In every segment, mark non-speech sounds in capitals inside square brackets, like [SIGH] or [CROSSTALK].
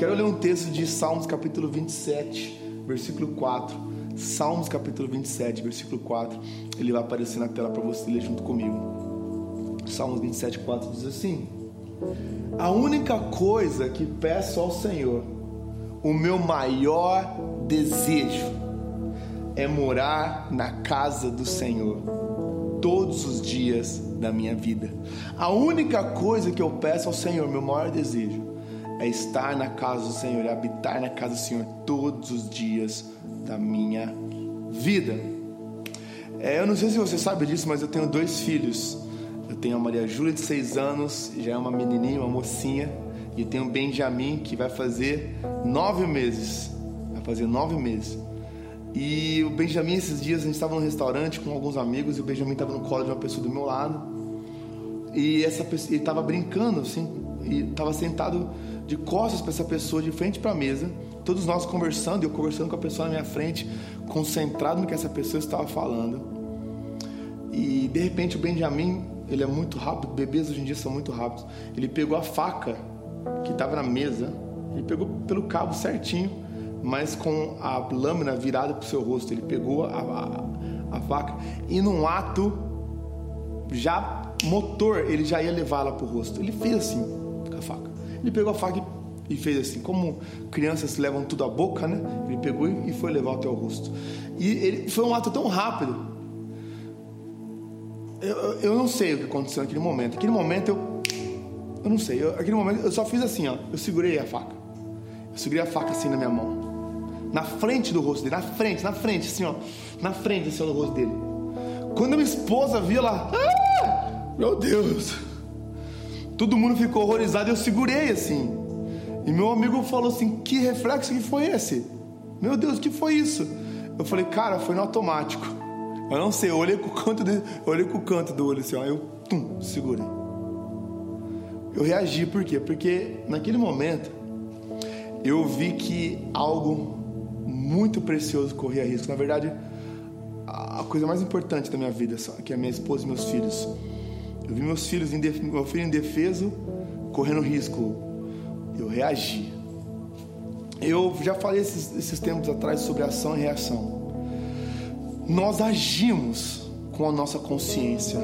quero ler um texto de Salmos capítulo 27, versículo 4. Salmos capítulo 27, versículo 4. Ele vai aparecer na tela para você ler junto comigo. Salmos 27, 4 diz assim: A única coisa que peço ao Senhor, o meu maior desejo, é morar na casa do Senhor todos os dias da minha vida. A única coisa que eu peço ao Senhor, meu maior desejo, é estar na casa do Senhor, é habitar na casa do Senhor todos os dias da minha vida. É, eu não sei se você sabe disso, mas eu tenho dois filhos. Eu tenho a Maria Júlia, de seis anos, já é uma menininha, uma mocinha. E tenho o Benjamin, que vai fazer nove meses. Vai fazer nove meses. E o Benjamin, esses dias, a gente estava no restaurante com alguns amigos e o Benjamin estava no colo de uma pessoa do meu lado. E essa pessoa, ele estava brincando, assim, e estava sentado de costas para essa pessoa, de frente para a mesa, todos nós conversando, eu conversando com a pessoa na minha frente, concentrado no que essa pessoa estava falando. E de repente o Benjamin, ele é muito rápido, bebês hoje em dia são muito rápidos. Ele pegou a faca que estava na mesa, ele pegou pelo cabo certinho, mas com a lâmina virada para o seu rosto. Ele pegou a, a, a faca e num ato já motor, ele já ia levá-la para o rosto. Ele fez assim com a faca. Ele pegou a faca e fez assim, como crianças levam tudo à boca, né? Ele pegou e foi levar até o rosto. E ele foi um ato tão rápido. Eu, eu não sei o que aconteceu naquele momento. Naquele momento eu, eu não sei. Eu, naquele momento eu só fiz assim, ó. Eu segurei a faca. Eu segurei a faca assim na minha mão, na frente do rosto dele, na frente, na frente, assim, ó, na frente assim, ó, do rosto dele. Quando a minha esposa viu lá, ah, meu Deus! Todo mundo ficou horrorizado e eu segurei assim. E meu amigo falou assim: Que reflexo que foi esse? Meu Deus, que foi isso? Eu falei, cara, foi no automático. Eu não sei, eu olhei com o canto, eu olhei com o canto do olho assim, ó, eu tum, segurei. Eu reagi por quê? Porque naquele momento eu vi que algo muito precioso corria risco. Na verdade, a coisa mais importante da minha vida, que é minha esposa e meus filhos. Eu vi meus filhos, meu filho indefeso, correndo risco. Eu reagi. Eu já falei esses, esses tempos atrás sobre ação e reação. Nós agimos com a nossa consciência.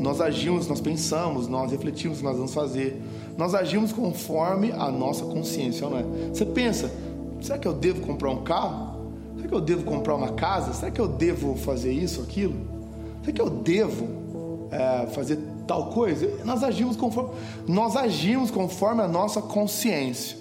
Nós agimos, nós pensamos, nós refletimos o que nós vamos fazer. Nós agimos conforme a nossa consciência, não é? Você pensa, será que eu devo comprar um carro? Será que eu devo comprar uma casa? Será que eu devo fazer isso, aquilo? Será que eu devo é, fazer tal coisa? Nós agimos conforme, nós agimos conforme a nossa consciência,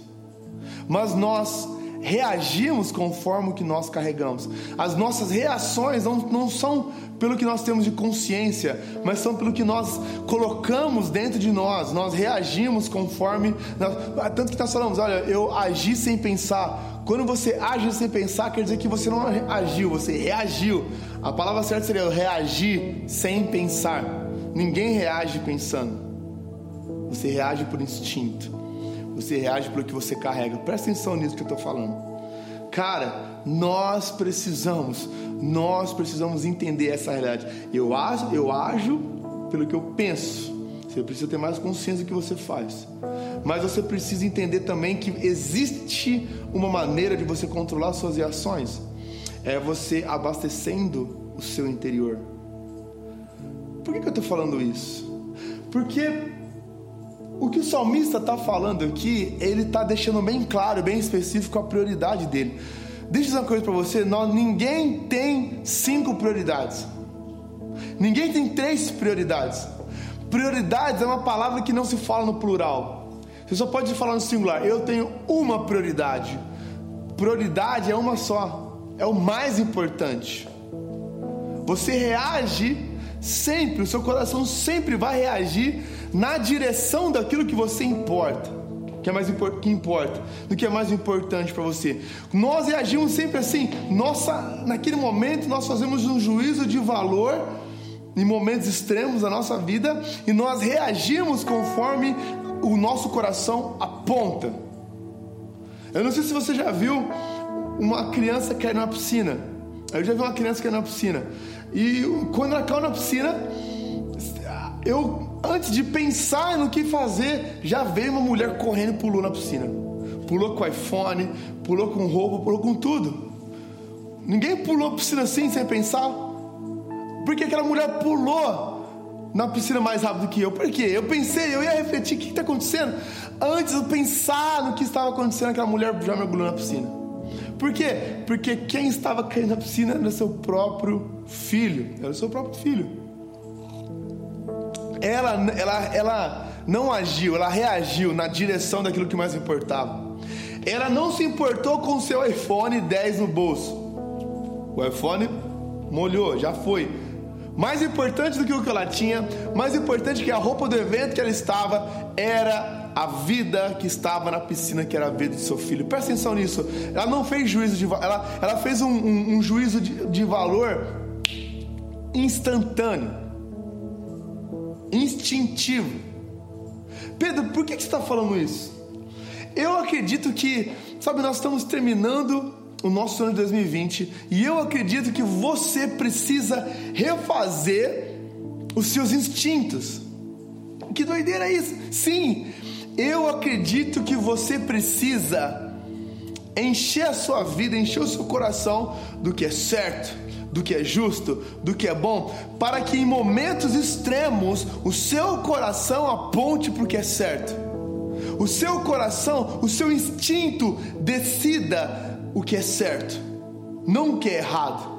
mas nós reagimos conforme o que nós carregamos. As nossas reações não, não são pelo que nós temos de consciência, mas são pelo que nós colocamos dentro de nós. Nós reagimos conforme. Tanto que nós falamos: olha, eu agi sem pensar. Quando você age sem pensar, quer dizer que você não agiu, você reagiu. A palavra certa seria reagir sem pensar. Ninguém reage pensando. Você reage por instinto. Você reage pelo que você carrega. Presta atenção nisso que eu estou falando. Cara, nós precisamos, nós precisamos entender essa realidade. Eu ajo, eu ajo pelo que eu penso. Você precisa ter mais consciência do que você faz. Mas você precisa entender também que existe uma maneira de você controlar suas reações. É você abastecendo o seu interior. Por que, que eu estou falando isso? Porque o que o salmista está falando aqui, ele está deixando bem claro, bem específico a prioridade dele. Deixa eu dizer uma coisa para você: nós, ninguém tem cinco prioridades, ninguém tem três prioridades. Prioridades é uma palavra que não se fala no plural, você só pode falar no singular. Eu tenho uma prioridade, prioridade é uma só, é o mais importante. Você reage sempre, o seu coração sempre vai reagir na direção daquilo que você importa, que é mais que importa, do que é mais importante para você. Nós reagimos sempre assim, nossa, naquele momento nós fazemos um juízo de valor em momentos extremos da nossa vida e nós reagimos conforme o nosso coração aponta. Eu não sei se você já viu uma criança cair na piscina. Eu já vi uma criança cair na piscina. E quando ela caiu na piscina, eu, antes de pensar no que fazer, já veio uma mulher correndo e pulou na piscina. pulou com iPhone, pulou com roupa, pulou com tudo. Ninguém pulou piscina assim sem pensar. Por que aquela mulher pulou na piscina mais rápido que eu? Por quê? Eu pensei, eu ia refletir o que está acontecendo. Antes de pensar no que estava acontecendo, aquela mulher já mergulhou na piscina. Por quê? Porque quem estava caindo na piscina era seu próprio filho. Era o seu próprio filho. Ela, ela, ela não agiu, ela reagiu na direção daquilo que mais importava. Ela não se importou com o seu iPhone 10 no bolso. O iPhone molhou, já foi. Mais importante do que o que ela tinha, mais importante que a roupa do evento que ela estava, era a vida que estava na piscina, que era a vida de seu filho. Presta atenção nisso. Ela não fez juízo de ela, ela fez um, um, um juízo de, de valor instantâneo, instintivo. Pedro, por que, você está falando isso? Eu acredito que, sabe, nós estamos terminando o nosso ano de 2020 e eu acredito que você precisa refazer os seus instintos. Que doideira é isso? Sim, eu acredito que você precisa encher a sua vida, encher o seu coração do que é certo, do que é justo, do que é bom, para que em momentos extremos o seu coração aponte para o que é certo. O seu coração, o seu instinto decida o que é certo, não o que é errado.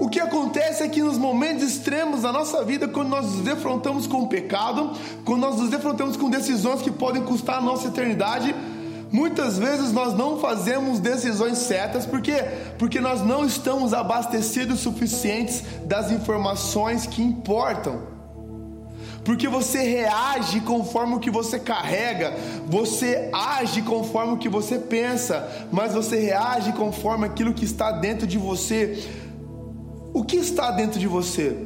O que acontece é que nos momentos extremos da nossa vida, quando nós nos defrontamos com o pecado, quando nós nos defrontamos com decisões que podem custar a nossa eternidade, muitas vezes nós não fazemos decisões certas, por quê? Porque nós não estamos abastecidos suficientes das informações que importam porque você reage conforme o que você carrega, você age conforme o que você pensa, mas você reage conforme aquilo que está dentro de você. O que está dentro de você?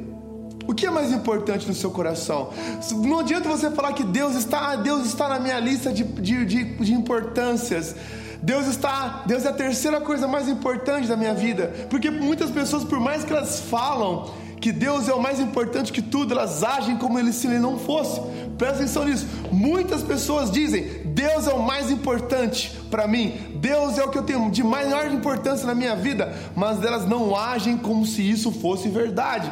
O que é mais importante no seu coração? Não adianta você falar que Deus está, Deus está na minha lista de, de, de, de importâncias. Deus está, Deus é a terceira coisa mais importante da minha vida, porque muitas pessoas, por mais que elas falam que Deus é o mais importante que tudo, elas agem como ele, se ele não fosse. Presta atenção nisso. Muitas pessoas dizem: Deus é o mais importante para mim, Deus é o que eu tenho de maior importância na minha vida, mas elas não agem como se isso fosse verdade.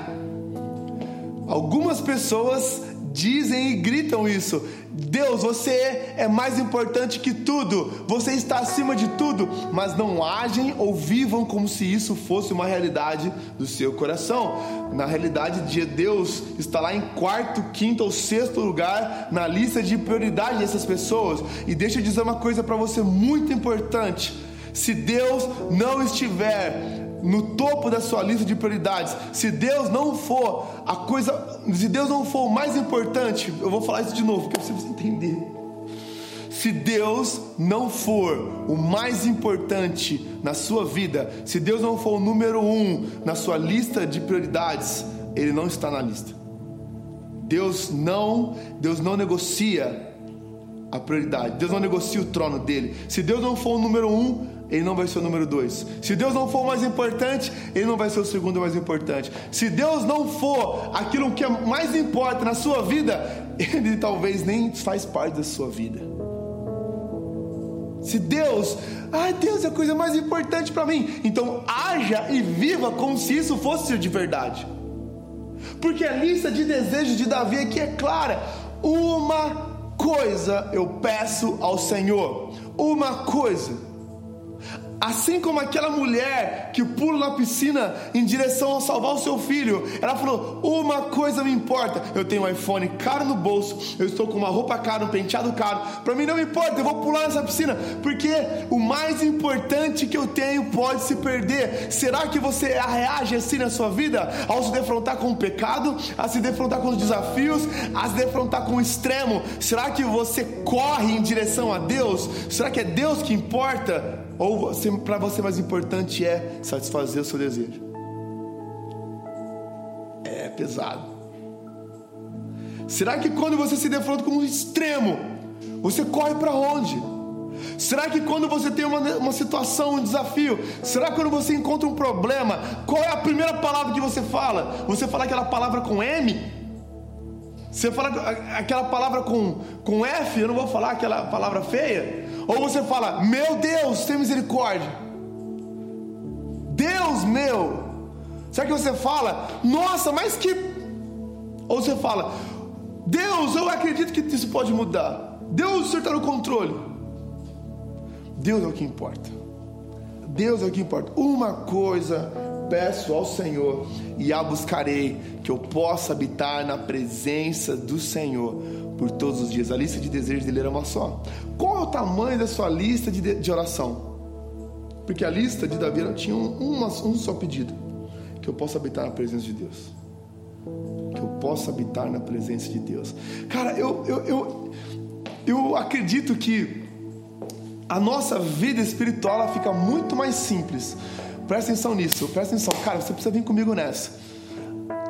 Algumas pessoas dizem e gritam isso. Deus, você é mais importante que tudo, você está acima de tudo, mas não agem ou vivam como se isso fosse uma realidade do seu coração. Na realidade, Deus está lá em quarto, quinto ou sexto lugar na lista de prioridade dessas pessoas. E deixa eu dizer uma coisa para você muito importante: se Deus não estiver no topo da sua lista de prioridades, se Deus não for a coisa, se Deus não for o mais importante, eu vou falar isso de novo, porque você entender. Se Deus não for o mais importante na sua vida, se Deus não for o número um na sua lista de prioridades, Ele não está na lista. Deus não, Deus não negocia a prioridade. Deus não negocia o trono dele. Se Deus não for o número um, ele não vai ser o número dois. Se Deus não for o mais importante, ele não vai ser o segundo mais importante. Se Deus não for aquilo que mais importa na sua vida, [LAUGHS] ele talvez nem faz parte da sua vida. Se Deus, ai Deus é a coisa mais importante para mim, então haja e viva como se isso fosse de verdade. Porque a lista de desejos de Davi aqui é clara. Uma coisa eu peço ao Senhor. Uma coisa. Assim como aquela mulher que pula na piscina em direção a salvar o seu filho, ela falou: Uma coisa me importa, eu tenho um iPhone caro no bolso, eu estou com uma roupa cara, um penteado caro, para mim não importa, eu vou pular nessa piscina, porque o mais importante que eu tenho pode se perder. Será que você reage assim na sua vida ao se defrontar com o pecado, a se defrontar com os desafios, a se defrontar com o extremo? Será que você corre em direção a Deus? Será que é Deus que importa? Ou para você mais importante é satisfazer o seu desejo? É pesado. Será que quando você se defronta com um extremo, você corre para onde? Será que quando você tem uma, uma situação, um desafio, será que quando você encontra um problema, qual é a primeira palavra que você fala? Você fala aquela palavra com M? Você fala aquela palavra com, com F, eu não vou falar aquela palavra feia. Ou você fala, meu Deus, tem misericórdia. Deus meu. Será que você fala, nossa, mas que. Ou você fala, Deus, eu acredito que isso pode mudar. Deus, o Senhor está no controle. Deus é o que importa. Deus é o que importa. Uma coisa peço ao Senhor e a buscarei, que eu possa habitar na presença do Senhor por todos os dias. A lista de desejos dele era uma só. Qual é o tamanho da sua lista de, de oração? Porque a lista de Davi tinha um, um só pedido: que eu possa habitar na presença de Deus. Que eu possa habitar na presença de Deus. Cara, eu, eu, eu, eu acredito que a nossa vida espiritual ela fica muito mais simples Presta atenção nisso, presta atenção. Cara, você precisa vir comigo nessa.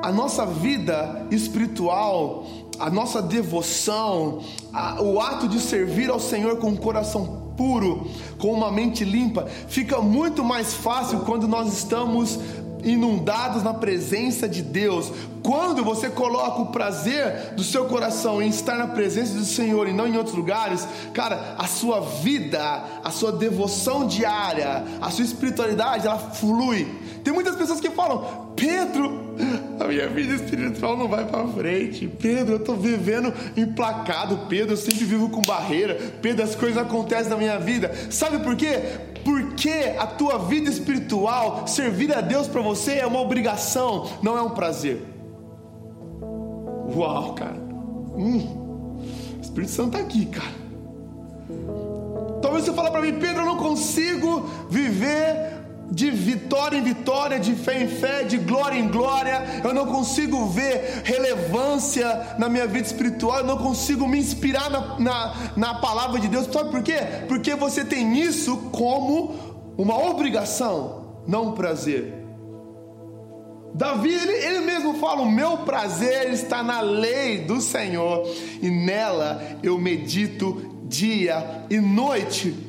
A nossa vida espiritual, a nossa devoção, a, o ato de servir ao Senhor com um coração puro, com uma mente limpa, fica muito mais fácil quando nós estamos inundados na presença de Deus. Quando você coloca o prazer do seu coração em estar na presença do Senhor e não em outros lugares, cara, a sua vida, a sua devoção diária, a sua espiritualidade, ela flui. Tem muitas pessoas que falam: Pedro, a minha vida espiritual não vai para frente. Pedro, eu estou vivendo emplacado. Pedro, eu sempre vivo com barreira. Pedro, as coisas acontecem na minha vida. Sabe por quê? Porque a tua vida espiritual, servir a Deus para você é uma obrigação, não é um prazer. Uau, cara. Hum, o Espírito Santo está aqui, cara. Talvez você fale para mim, Pedro, eu não consigo viver de vitória em vitória, de fé em fé, de glória em glória. Eu não consigo ver relevância na minha vida espiritual, eu não consigo me inspirar na, na, na palavra de Deus. Sabe por quê? Porque você tem isso como uma obrigação, não um prazer. Davi, ele, ele mesmo fala: O meu prazer está na lei do Senhor, e nela eu medito dia e noite.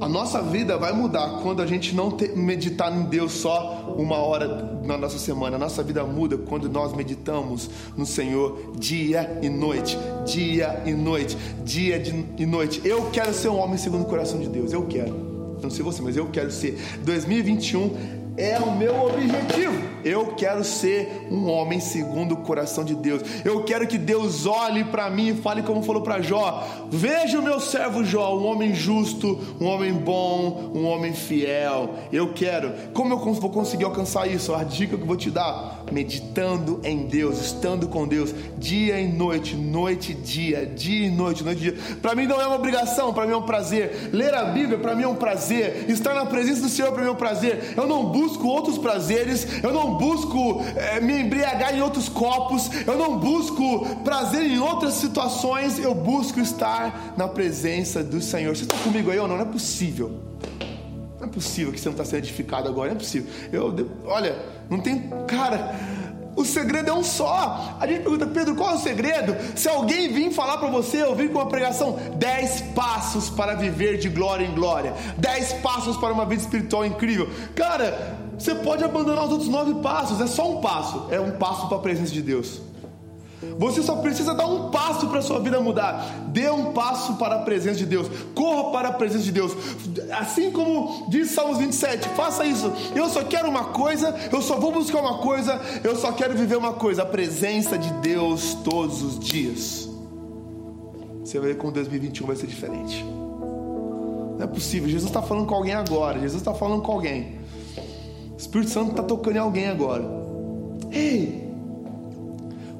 A nossa vida vai mudar quando a gente não meditar em Deus só uma hora na nossa semana. A nossa vida muda quando nós meditamos no Senhor dia e noite, dia e noite, dia de, e noite. Eu quero ser um homem segundo o coração de Deus. Eu quero. Não sei você, mas eu quero ser. 2021 é o meu objetivo. Eu quero ser um homem segundo o coração de Deus. Eu quero que Deus olhe para mim e fale como falou para Jó: Veja o meu servo Jó, um homem justo, um homem bom, um homem fiel. Eu quero. Como eu vou conseguir alcançar isso? A dica que eu vou te dar: meditando em Deus, estando com Deus, dia e noite, noite e dia, dia e noite, noite e dia. Para mim não é uma obrigação, para mim é um prazer. Ler a Bíblia para mim é um prazer. Estar na presença do Senhor para mim é um prazer. Eu não busco outros prazeres, eu não busco é, me embriagar em outros copos, eu não busco prazer em outras situações, eu busco estar na presença do Senhor. Você está comigo aí ou não? Não é possível. Não é possível que você não está sendo edificado agora, não é possível. Eu, olha, não tem. Cara, o segredo é um só. A gente pergunta, Pedro, qual é o segredo? Se alguém vir falar para você, eu vim com uma pregação, 10 passos para viver de glória em glória, 10 passos para uma vida espiritual incrível. Cara, você pode abandonar os outros nove passos, é só um passo, é um passo para a presença de Deus. Você só precisa dar um passo para a sua vida mudar. Dê um passo para a presença de Deus. Corra para a presença de Deus. Assim como diz Salmos 27, faça isso. Eu só quero uma coisa, eu só vou buscar uma coisa, eu só quero viver uma coisa, a presença de Deus todos os dias. Você vai ver como 2021 vai ser diferente. Não é possível. Jesus está falando com alguém agora. Jesus está falando com alguém. O Espírito Santo está tocando em alguém agora. Ei!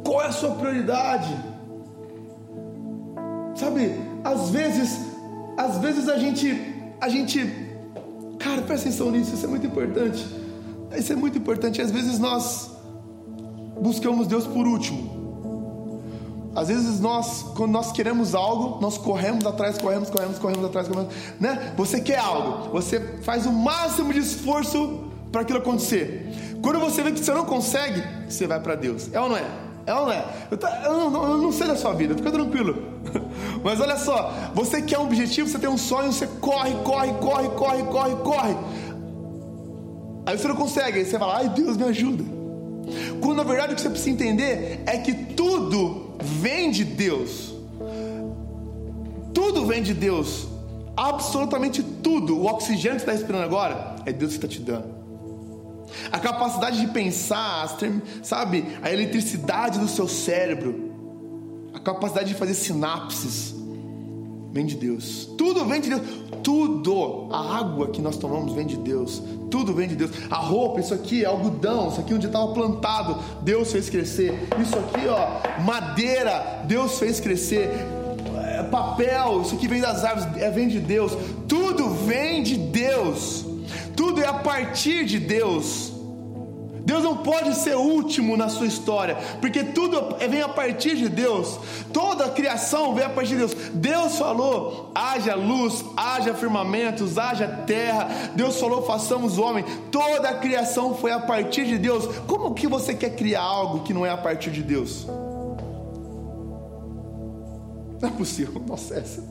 Qual é a sua prioridade? Sabe, às vezes, às vezes a gente, a gente, cara, presta atenção nisso, isso é muito importante. Isso é muito importante. Às vezes nós buscamos Deus por último. Às vezes nós, quando nós queremos algo, nós corremos atrás, corremos, corremos, corremos atrás, corremos, né? Você quer algo, você faz o máximo de esforço para aquilo acontecer. Quando você vê que você não consegue, você vai para Deus. É ou não é? É ou não é? Eu, tá, eu, não, eu não sei da sua vida, fica tranquilo. [LAUGHS] Mas olha só, você quer um objetivo, você tem um sonho, você corre, corre, corre, corre, corre, corre. Aí você não consegue, aí você fala, ai Deus me ajuda. Quando na verdade o que você precisa entender é que tudo vem de Deus. Tudo vem de Deus. Absolutamente tudo. O oxigênio que você está respirando agora é Deus que está te dando. A capacidade de pensar, sabe? A eletricidade do seu cérebro. A capacidade de fazer sinapses vem de Deus. Tudo vem de Deus. Tudo. A água que nós tomamos vem de Deus. Tudo vem de Deus. A roupa, isso aqui é algodão. Isso aqui onde estava plantado, Deus fez crescer. Isso aqui, ó, madeira, Deus fez crescer. É, papel, isso aqui vem das árvores, é, vem de Deus. Tudo vem de Deus. Tudo é a partir de Deus. Deus não pode ser último na sua história, porque tudo vem a partir de Deus. Toda a criação vem a partir de Deus. Deus falou: haja luz, haja firmamentos, haja terra. Deus falou: façamos o homem. Toda a criação foi a partir de Deus. Como que você quer criar algo que não é a partir de Deus? Não é possível. [LAUGHS] Nossa, essa.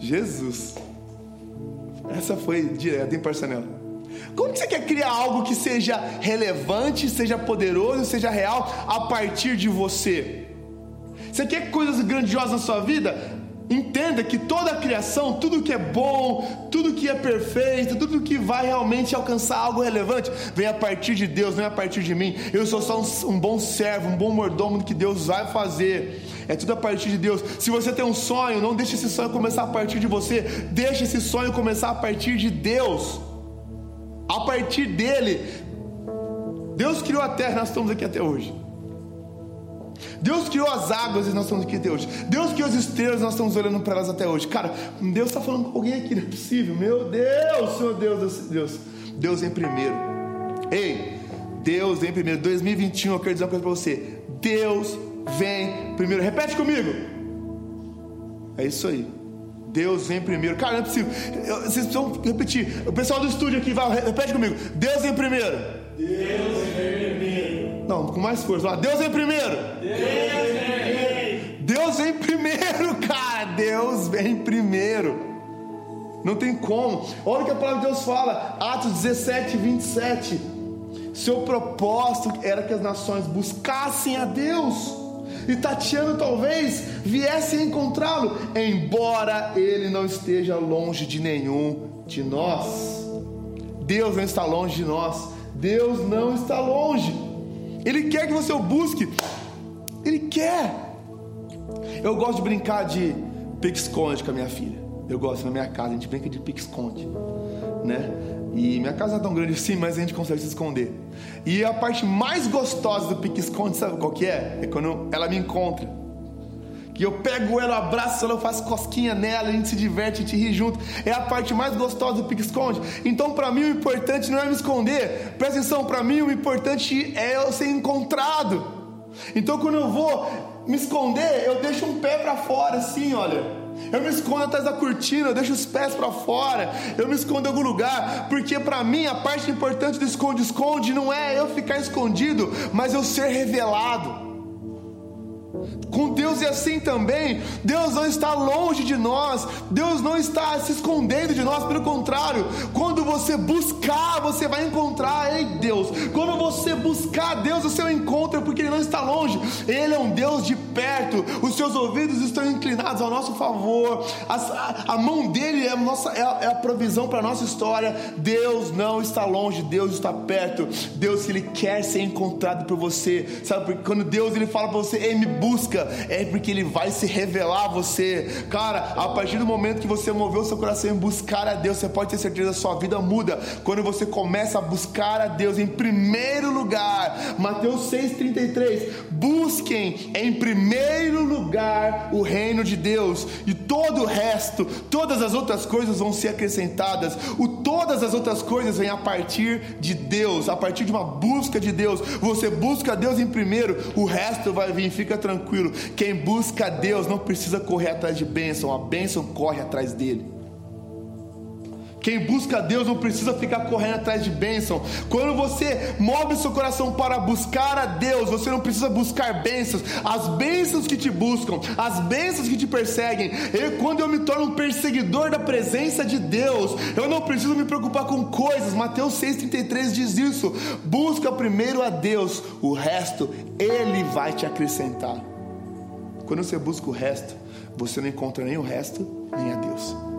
Jesus. Essa foi direta, hein, parceiro? Como você quer criar algo que seja relevante, seja poderoso, seja real a partir de você? Você quer coisas grandiosas na sua vida? Entenda que toda a criação, tudo que é bom, tudo que é perfeito, tudo que vai realmente alcançar algo relevante, vem a partir de Deus, não é a partir de mim. Eu sou só um, um bom servo, um bom mordomo que Deus vai fazer. É tudo a partir de Deus. Se você tem um sonho, não deixe esse sonho começar a partir de você. Deixe esse sonho começar a partir de Deus. A partir dele, Deus criou a terra e nós estamos aqui até hoje. Deus criou as águas e nós estamos aqui até hoje. Deus criou as estrelas e nós estamos olhando para elas até hoje. Cara, Deus está falando com alguém aqui, não é possível. Meu Deus, Senhor Deus, Deus. Deus em primeiro. Ei, Deus em primeiro. 2021, eu quero dizer uma coisa para você. Deus vem primeiro. Repete comigo. É isso aí. Deus vem primeiro. Cara, não é possível. Vocês precisam repetir. O pessoal do estúdio aqui, vai, repete comigo. Deus vem primeiro. Deus vem primeiro. Não, com mais força. Lá. Deus vem primeiro. Deus vem primeiro. Deus vem primeiro, cara. Deus vem primeiro. Não tem como. Olha o que a palavra de Deus fala. Atos 17, 27. Seu propósito era que as nações buscassem a Deus e Tatiano talvez viesse encontrá-lo, embora ele não esteja longe de nenhum de nós. Deus não está longe de nós, Deus não está longe, Ele quer que você o busque, Ele quer. Eu gosto de brincar de pique-esconde com a minha filha. Eu gosto na minha casa, a gente brinca de pique-esconde, né? E minha casa não é tão grande [LAUGHS] assim, mas a gente consegue se esconder. E a parte mais gostosa do pique-esconde, sabe qual que é? É quando ela me encontra. Que eu pego ela, abraço ela, eu faço cosquinha nela, a gente se diverte, a gente ri junto. É a parte mais gostosa do pique-esconde. Então, para mim, o importante não é me esconder. Presta atenção, para mim, o importante é eu ser encontrado. Então, quando eu vou me esconder, eu deixo um pé para fora, assim, olha. Eu me escondo atrás da cortina, eu deixo os pés para fora, eu me escondo em algum lugar, porque para mim a parte importante do esconde-esconde não é eu ficar escondido, mas eu ser revelado. Com Deus é assim também. Deus não está longe de nós. Deus não está se escondendo de nós. Pelo contrário, quando você buscar, você vai encontrar. Ei, Deus. Quando você buscar Deus, o encontra porque Ele não está longe. Ele é um Deus de perto. Os seus ouvidos estão inclinados ao nosso favor. A, a, a mão dele é a, nossa, é a, é a provisão para a nossa história. Deus não está longe. Deus está perto. Deus, Ele quer ser encontrado por você. Sabe? Porque quando Deus ele fala para você, Ei, me busca é porque Ele vai se revelar a você. Cara, a partir do momento que você moveu seu coração em buscar a Deus, você pode ter certeza que a sua vida muda. Quando você começa a buscar a Deus em primeiro lugar. Mateus 6,33. Busquem em primeiro lugar o reino de Deus, e todo o resto, todas as outras coisas vão ser acrescentadas. O todas as outras coisas vêm a partir de Deus, a partir de uma busca de Deus. Você busca Deus em primeiro, o resto vai vir, fica tranquilo. Quem busca Deus não precisa correr atrás de bênção, a bênção corre atrás dele. Quem busca Deus não precisa ficar correndo atrás de bênção. Quando você move seu coração para buscar a Deus, você não precisa buscar bênçãos. As bênçãos que te buscam, as bênçãos que te perseguem. E quando eu me torno um perseguidor da presença de Deus, eu não preciso me preocupar com coisas. Mateus 6,33 diz isso. Busca primeiro a Deus, o resto Ele vai te acrescentar. Quando você busca o resto, você não encontra nem o resto, nem a Deus.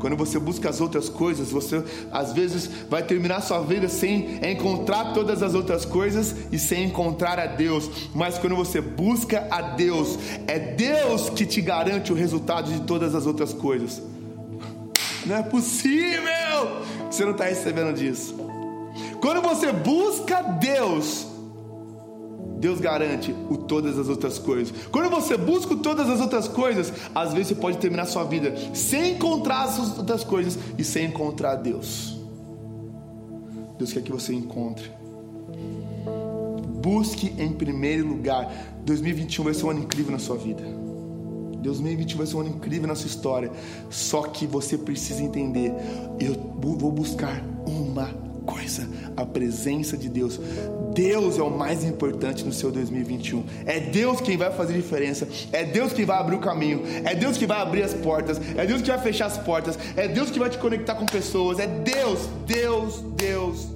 Quando você busca as outras coisas, você às vezes vai terminar sua vida sem encontrar todas as outras coisas e sem encontrar a Deus. Mas quando você busca a Deus, é Deus que te garante o resultado de todas as outras coisas. Não é possível que você não está recebendo disso. Quando você busca Deus, Deus garante o todas as outras coisas. Quando você busca todas as outras coisas, às vezes você pode terminar sua vida sem encontrar as outras coisas e sem encontrar Deus. Deus quer que você encontre. Busque em primeiro lugar. 2021 vai ser um ano incrível na sua vida. 2021 vai ser um ano incrível na sua história. Só que você precisa entender: eu vou buscar uma coisa, a presença de Deus. Deus é o mais importante no seu 2021. É Deus quem vai fazer diferença. É Deus quem vai abrir o caminho. É Deus que vai abrir as portas. É Deus que vai fechar as portas. É Deus que vai te conectar com pessoas. É Deus, Deus, Deus,